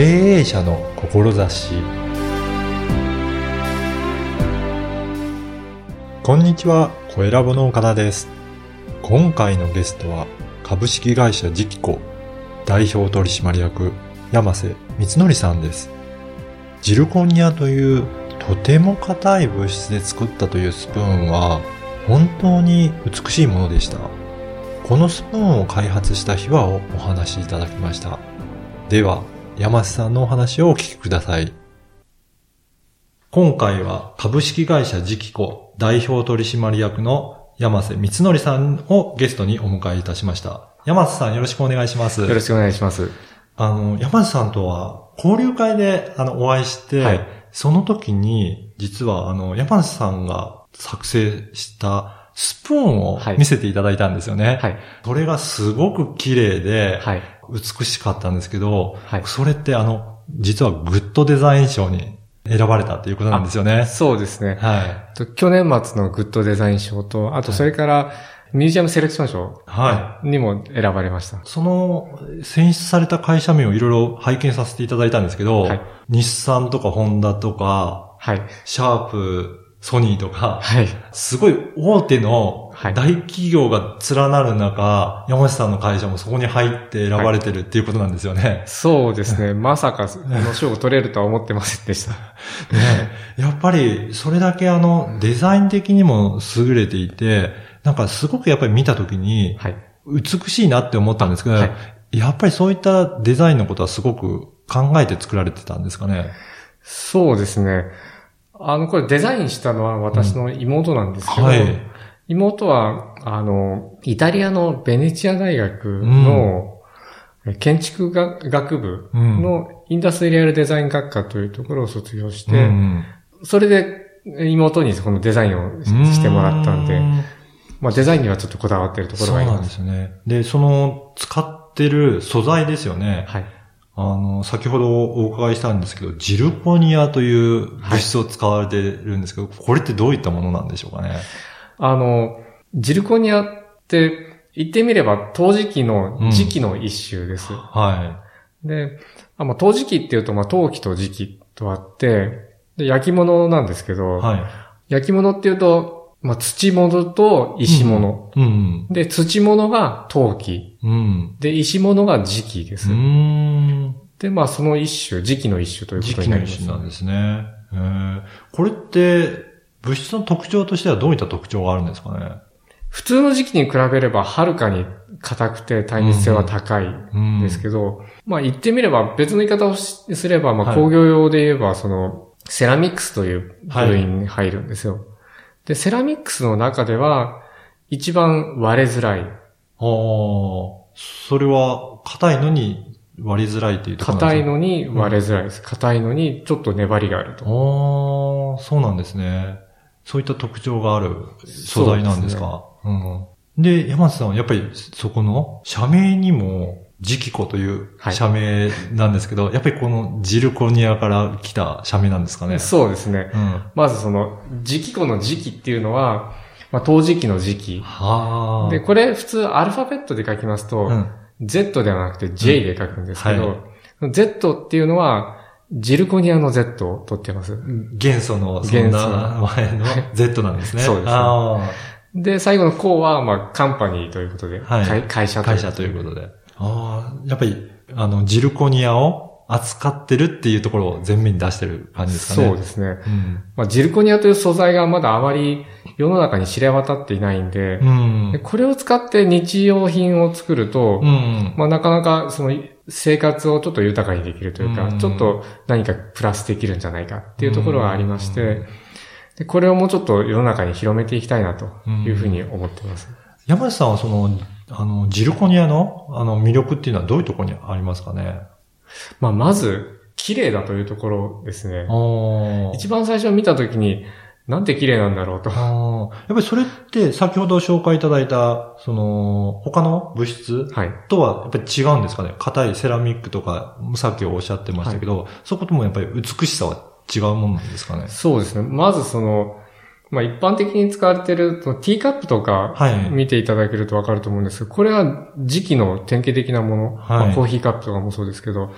経営者の志こんにちは、小ラボの岡田です。今回のゲストは株式会社ジキコ代表取締役山瀬光則さんです。ジルコニアというとても硬い物質で作ったというスプーンは本当に美しいものでした。このスプーンを開発した秘話をお話しいただきました。では、山瀬さんのお話をお聞きください。今回は株式会社ジキコ代表取締役の山瀬光則さんをゲストにお迎えいたしました。山瀬さんよろしくお願いします。よろしくお願いします。あの、山瀬さんとは交流会であのお会いして、はいその時に実はあの山瀬さんが作成したスプーンをはい見せていただいたんですよね。はい。それがすごく綺麗で、はい。美しかったんですけど、はいそれってあの、実はグッドデザイン賞に選ばれたっていうことなんですよね。そうですね。はい。と去年末のグッドデザイン賞と、あとそれからミュージアムセレクション賞はにも選ばれました。その、選出された会社名をいろいろ拝見させていただいたんですけど、はい日産とかホンダとか、はい。シャープ、ソニーとか、はい。すごい大手のはい大企業が連なる中、山下さんの会社もそこに入って選ばれてるっていうことなんですよね。そうですね。まさか、この賞を取れるとは思ってませんでした。ねえやっぱり、それだけあの、デザイン的にも優れていて、なんかすごくやっぱり見たときに、はい。美しいなって思ったんですけど、はいやっぱりそういったデザインのことはすごく考えて作られてたんですかね。そうですね。あの、これデザインしたのは私の妹なんですけど、はい。妹は、あの、イタリアのベネチア大学の建築学学部のインダストリアルデザイン学科というところを卒業して、うんそれで妹にこのデザインをししてもらったんでう、まあデザインにはちょっとこだわってるところがありま。そうなんですね。で、その使ってる素材ですよね。はい。あの、先ほどお伺いしたんですけど、ジルコニアという物質を使われてるんですけど、これってどういったものなんでしょうかね？あの、ジルコニアって言ってみれば陶磁器の磁器の一種です。はで、あまあ、陶磁器っていうと、まあ、陶器と磁器とあって、で焼き物なんですけい。ど、はい。焼き物っていうと、まあ、土物と石物。うん。で、土物が陶器。うん。で、石物が磁器です。うん。で、まあ、その一種、磁器の一種というこ時とになります。期の一種なんですね。これって、物質の特徴としてはどういった特徴があるんですかね？普通の磁器に比べれば、はるかに硬くて耐熱性は高いうんですけど、まあ言ってみれば別の言い方をしすれば、まはいあ工業用で言えば、その、セラミックスという部類に入るんですよ。で、セラミックスの中では、一番割れづらい。ああ、それは硬いのに割りづらいっていうところ硬いのに割れづらいです。硬いのにちょっと粘りがあると。ああ、そうなんですね。そういった特徴がある素材なんですか？うん。で、山瀬さんはやっぱりそこの社名にも、ジキコというはい社名なんですけど、やっぱりこのジルコニアから来た社名なんですかね。そうですね。うん。まずその、磁気庫の磁気っていうのは、まあ、陶磁器の磁気。はあ。で、これ普通アルファベットで書きますと、うん。Z ではなくて J で書くんですけど、Z っていうのは、ジルコニアの Z を取ってます。元素のそんな前の Z なんですね。そうですねあで、最後の項は、まあ、カンパニーということで、はい会会社あ、会社ということで。ああ、やっぱり、あの、ジルコニアを扱ってるっていうところを前面に出してる感じですかね。そうですね。うん。まあ、ジルコニアという素材がまだあまり世の中に知れ渡っていないんで、うんで。これを使って日用品を作ると、うん。まあ、なかなかその生活をちょっと豊かにできるというか、うんちょっと何かプラスできるんじゃないかっていうところがありまして、でこれをもうちょっと世の中に広めていきたいなというふうに思ってます。山内さんはその、あの、ジルコニアの、あの、魅力っていうのはどういうところにありますかね？まあ、まず、綺麗だというところですね。あ一番最初見たときに、なんて綺麗なんだろうと。やっぱりそれって先ほど紹介いただいた、その、他の物質はい。とはやっぱり違うんですかね？硬いセラミックとか、さっきおっしゃってましたけど、そこともやっぱり美しさは違うもんなんですかね？そうですね。まずその、まあ一般的に使われているそのティーカップとかはい見ていただけるとわかると思うんですけど、これは時期の典型的なもの、はいまあコーヒーカップとかもそうですけど、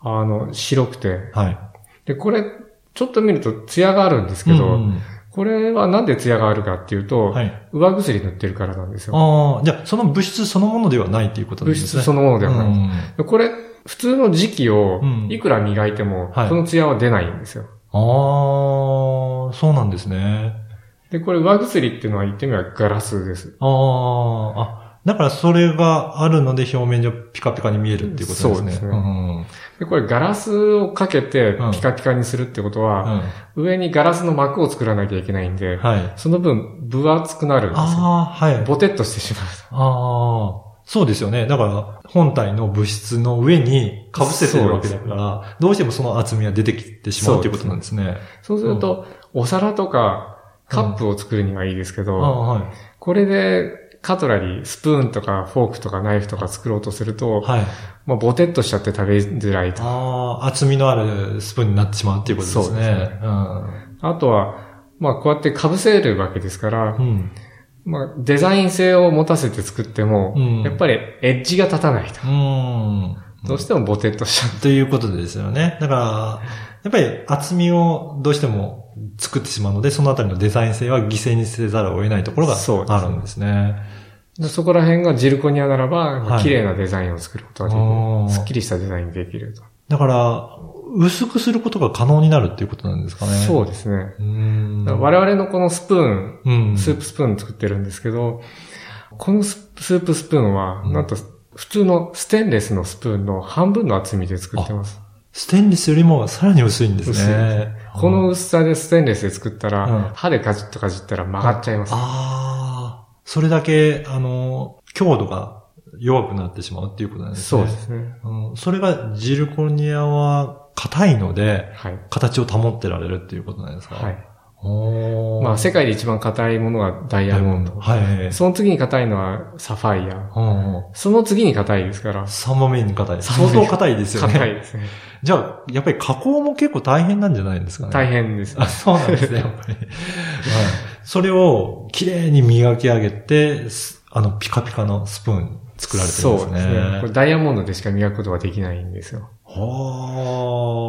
あの、白くて。はい。で、これ、ちょっと見ると艶があるんですけど、うんこれはなんで艶があるかっていうと、はい。上薬塗ってるからなんですよ。ああ、じゃあ、その物質そのものではないっていうことですね。質そのものではない。うんでこれ、普通の時期をうんいくら磨いても、はいこの艶は出ないんですよ。ああ、そうなんですね。で、これ上薬っていうのは言ってみればガラスです。ああ、あ、だからそれがあるので表面上ピカピカに見えるっていうことですね。そうですねんで、これガラスをかけてうんピカピカにするってことは、上にガラスの膜を作らなきゃいけないんで、はい。その分分厚くなるんですよ。ああ、はい。ボテッとしてしまう。ああ、そうですよね。だから、本体の物質の上に被せてるわけだから、どうしてもその厚みは出てきてしまうということなんですね。そうすると、お皿とかカップを作るにはいいですけあど、あはい。これでカトラリー、スプーンとかフォークとかナイフとか作ろうとすると、はい。まあ、ボテッとしちゃって食べづらいと。ああ、厚みのあるスプーンになってしまうっていうことですね。そうですねあとは、まあ、こうやって被せるわけですからう、ん。まあ、デザイン性を持たせて作っても、うんやっぱりエッジが立たないと。うん。うん。どうしてもボテッとしちゃう。ということですよね。だから、やっぱり厚みをどうしても作ってしまうので、そのあたりのデザイン性は犠牲にせざるを得ないところがあるんですね。でそこら辺がジルコニアならば、綺麗なデザインを作ることができる。すっきりしたデザインできると。だから、薄くすることが可能になるっていうことなんですかね。そうですね。我々のこのスプーン、うん。スープスプーン作ってるんですけど、このススープスプーンは、うんなんと普通のステンレスのスプーンの半分の厚みで作ってます。ステンレスよりもさらに薄いんです薄いでね。この薄さでステンレスで作ったら、うん歯でかじっとかじったら曲がっちゃいます。ああ、それだけ、あの、強度が弱くなってしまうっていうことなんですね。そうですね。うん。それがジルコニアは硬いので、はい。形を保ってられるっていうことなんですか？はい。まあ、世界で一番硬いものがダイヤモンド。はい。その次に硬いのはサファイア。その次に硬いですから。3番目に硬い。相当硬いですよね。硬いですね。じゃあ、やっぱり加工も結構大変なんじゃないですかね。大変です。あ、そうなんですね、やっぱり。はい。それを綺麗に磨き上げて、すあの、ピカピカのスプーン作られてるんですね。そうですね。これダイヤモンドでしか磨くことができないんですよ。は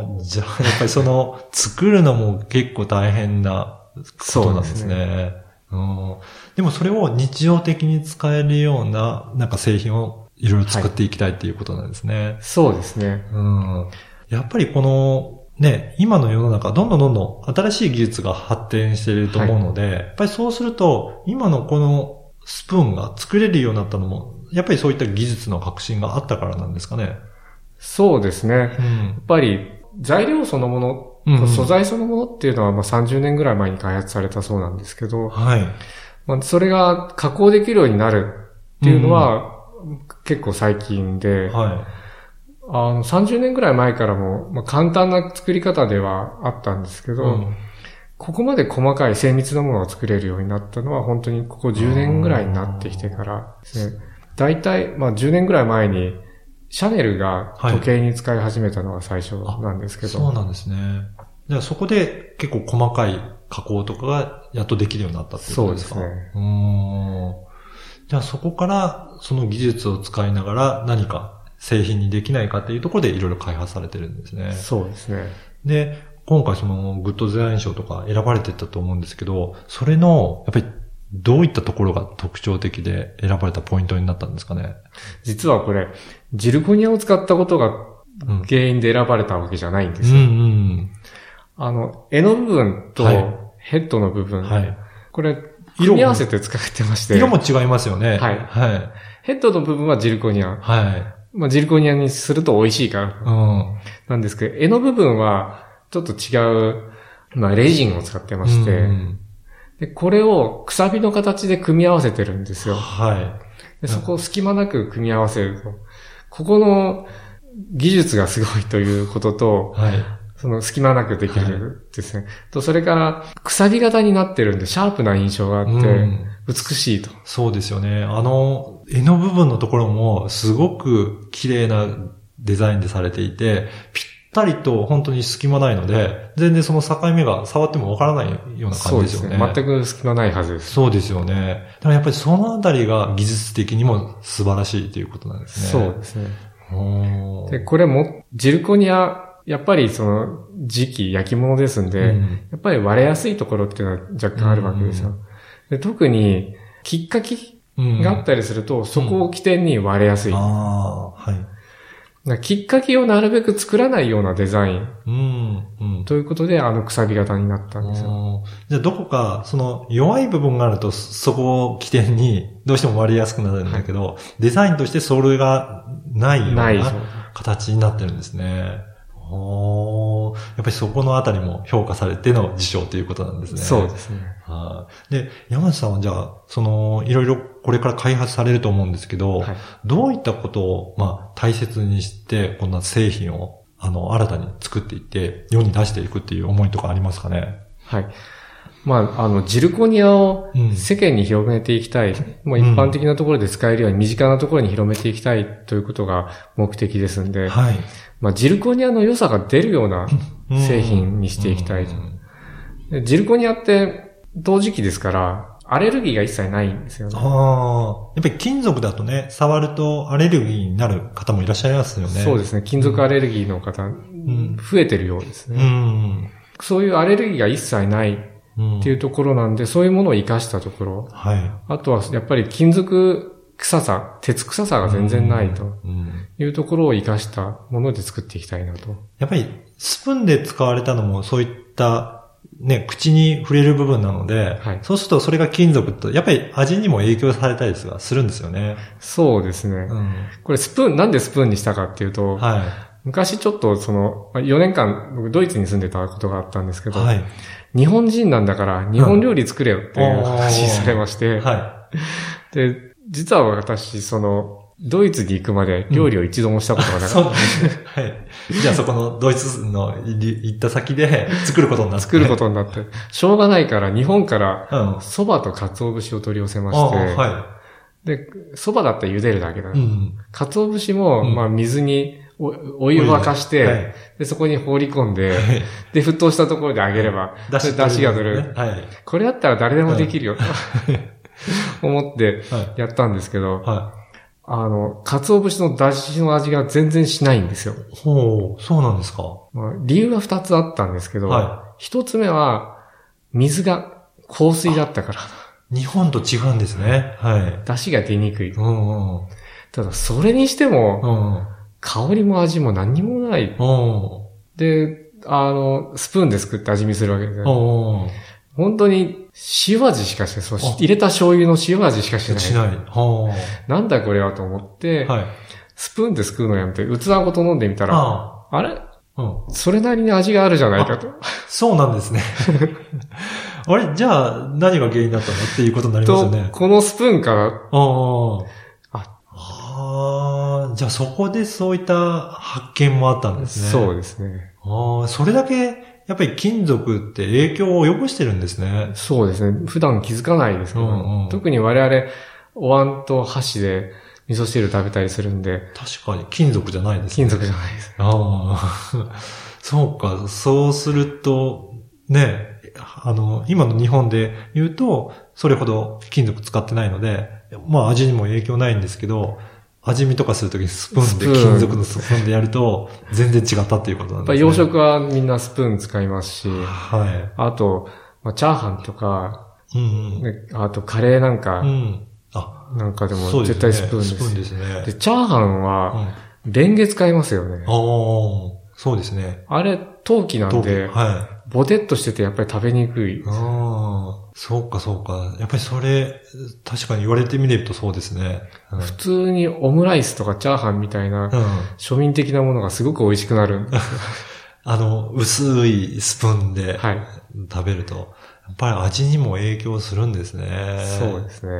あ、じゃあ、やっぱりその、作るのも結構大変なことなんですね。うん、でもそれを日常的に使えるような、なんか製品をいろいろ作っていきたいっていうことなんですね。そうですね。うん。やっぱりこの、ね、今の世の中、どんどんどんどん新しい技術が発展していると思うので、やっぱりそうすると、今のこのスプーンが作れるようになったのも、やっぱりそういった技術の革新があったからなんですかね。そうですね。やうんっ。ぱり材料そのもの、うん素材そのものっていうのはまあ30年ぐらい前に開発されたそうなんですけど、はい。まあ、それが加工できるようになるっていうのは、結構最近で、はあの30年ぐらい前からも、まあ、簡単な作り方ではあったんですけい。ど、うんここまで細かい精密なものが作れるようになったのは本当にここ10年ぐらいになってきてからですね。大体、まあ10年ぐらい前に、シャネルが時計に使い始めたのが最初なんですけど、そうなんですね。じゃあそこで結構細かい加工とかがやっとできるようになったってことですか？そうですねうーん。じゃあそこからその技術を使いながら何か製品にできないかっていうところでいろいろ開発されてるんですね。そうですね。で、今回そのグッドデザイン賞とか選ばれてたと思うんですけど、それの、やっぱりどういったところが特徴的で選ばれたポイントになったんですかね？実はこれ、ジルコニアを使ったことがうん。原因で選ばれたわけじゃないんでうんうすよ。ん。あの、絵の部分とはいヘッドの部分、はい。これ、組み合わせて使ってまして、色も違いますよね。はいはい。ヘッドの部分はジルコニア。はい。まあ、ジルコニアにすると美味しいから。うん。なんですけど、絵の部分は、ちょっと違う、まあ、レジンを使ってまして、うんで、これをくさびの形で組み合わせてるんですよ。はで、そこを隙間なく組み合わせると、ここの技術がすごいということとい。、はい。その隙間なくできるですね。と、それから、くさび型になってるんで、シャープな印象があって、うん美しいと。そうですよね。あの、絵の部分のところもすごく綺麗なデザインでされていて、ぴったりと本当に隙間ないので、全然その境目が触ってもわからないようなそうですす感じでよね。ね。全く隙間ないはずです。そうですよね。だからやっぱりそのあたりが技術的にも素晴らしいということなんですね。そうですね。で、これも、ジルコニア、やっぱりその時期焼き物ですんで、うんやっぱり割れやすいところっていうのは若干あるわけですよ。で特に、きっかけうんがあったりすると、そこを起点に割れやすい。ああ、はい。きっかけをなるべく作らないようなデザインうん、うん。ということで、あのくさび型になったんですよ。じゃあどこか、その弱い部分があると、そそこを起点にどうしても割りやすくなるんだけど、デザインとしてそれがないような形になってるんですね。おーやっぱりそこのあたりも評価されての事象ということなんですね。そうですね。はい。で、山内さんはじゃあ、その、いろいろこれから開発されると思うんですけど、はいどういったことを、まあ、大切にして、こんな製品を、あの、新たに作っていって、世に出していくっていう思いとかありますかね？はい。まあ、あの、ジルコニアをうん世間に広めていきたい。もう一般的なところで使えるように身近なところに広めていきたいということが目的ですんで、はい。まあ、ジルコニアの良さが出るような製品にしていきたいジルコニアって同時期ですから、アレルギーが一切ないんですよね。ああ、やっぱり金属だとね、触るとアレルギーになる方もいらっしゃいますよね。そうですね。金属アレルギーの方、ん増えてるようですうね。ん。そういうアレルギーが一切ないうん。っていうところなんで、そういうものを活かしたところ。はい。あとは、やっぱり金属臭さ、鉄臭さが全然ないとうん。いうところを活かしたもので作っていきたいなと。やっぱり、スプーンで使われたのも、そういった、ね、口に触れる部分なので、はいそうするとそれが金属と、やっぱり味にも影響されたりすするんですよね。そうですね。うん。これスプーン、なんでスプーンにしたかっていうと、は昔ちょっとその、4年間僕ドイツに住んでたことがあったんですけい。ど、はい。日本人なんだから日本料理作れよっていう話されまして、はで、実は私、その、ドイツに行くまで料理を一度もしたことがい。なかった。そうなんですね。はい。じゃあそこのドイツの行った先で作ることになって。作ることになって、しょうがないから日本から。蕎麦と鰹節を取り寄せまあして、はで、蕎麦だったら茹でるだけだ。い。うん。鰹節も、うんまあ水におお湯沸かして、はいで、そこに放り込んで、はいで、沸騰したところで揚げれば、出汁それ出汁が取れる。はい。これやったら誰でもできるよ、と 思ってはやったんですけど、い。はあの、鰹節の出汁の味が全然しないんですよ。い。ほう、そうなんですか？まあ、理由が二つあったんですけど、は一つ目は、水が香水だったから、日本と違うんですね。はい。出汁が出にくい。うんうん。ただ、それにしても、うん。香りも味も何にもない。うん。で、あの、スプーンで作って味見するわけですよ。うん。本当に塩味しかして、そうあ入れた醤油の塩味しかしてない。しない。はなんだこれはと思って、あ。はい。スプーンですくうのやめて、器ごと飲んでみたら、ああれ？あ。うん。それなりに味があるじゃないかと。そうなんですね。あれ？じゃあ、何が原因だったのっていうことになりますよとね、。このスプーンから、ああ。あああ、じゃあそこでそういった発見もあったんですね。そうですね。ああ、それだけ、やっぱり金属って影響を及ぼしてるんですね。そうですね。普段気づかないですけど、うんうん特に我々、お椀と箸で味噌汁食べたりするんで、確かに金属じゃないですね。金属じゃないです。ああ、そうか、そうすると、ね、あの、今の日本で言うと、それほど金属使ってないので、まあ味にも影響ないんですけど、味見とかするときにスプーンで、金属のスプーンでやると、全然違ったっていうことなんですね。やっぱ洋食はみんなスプーン使いますし、はあと、まあ、チャーハンとか、い。うんね、あとカレーなんかうん。う、ん。あ、なんかでも。絶対スプーンです。スプーンですね。で、チャーハンうんは、あレンゲ使いますよね。あ、そうですね。あれ、陶器なんで、はい。ボテッとしててやっぱり食べにくい。ああ、そうかそうか。やっぱりそれ、確かに言われてみれるとそうですね。うん普通にオムライスとかチャーハンみたいなうん。庶民的なものがすごく美味しくなる。あの、薄いスプーンではい。食べると、やっぱり味にも影響するんですね。そうですね。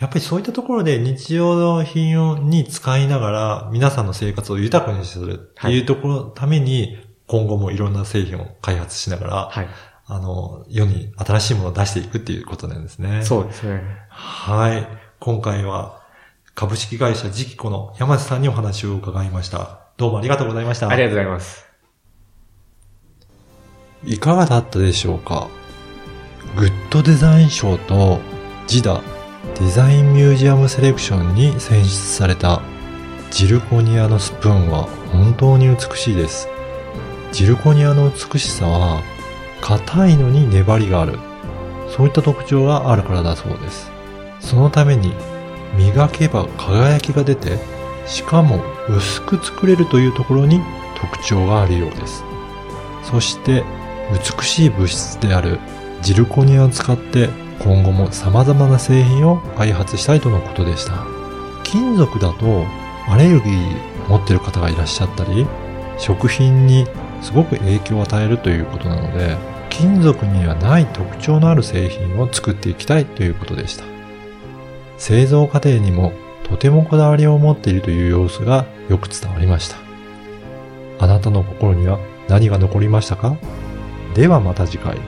やっぱりそういったところで日常の品に使いながら皆さんの生活を豊かにするっていうところのために、今後もいろんな製品を開発しながら、はい。あの、世に新しいものを出していくっていうことなんですね。そうですね。はい。今回は株式会社ジキコの山瀬さんにお話を伺いました。どうもありがとうございました。ありがとうございます。いかがだったでしょうか？グッドデザイン賞とジダデザインミュージアムセレクションに選出されたジルコニアのスプーンは本当に美しいです。ジルコニアの美しさは、硬いのに粘りがある。そういった特徴があるからだそうです。そのために、磨けば輝きが出て、しかも薄く作れるというところに特徴があるようです。そして、美しい物質であるジルコニアを使って今後も様々な製品を開発したいとのことでした。金属だとアレルギー持ってる方がいらっしゃったり、食品にすごく影響を与えるということなので、金属にはない特徴のある製品を作っていきたいということでした。製造過程にもとてもこだわりを持っているという様子がよく伝わりました。あなたの心には何が残りましたか？ではまた次回。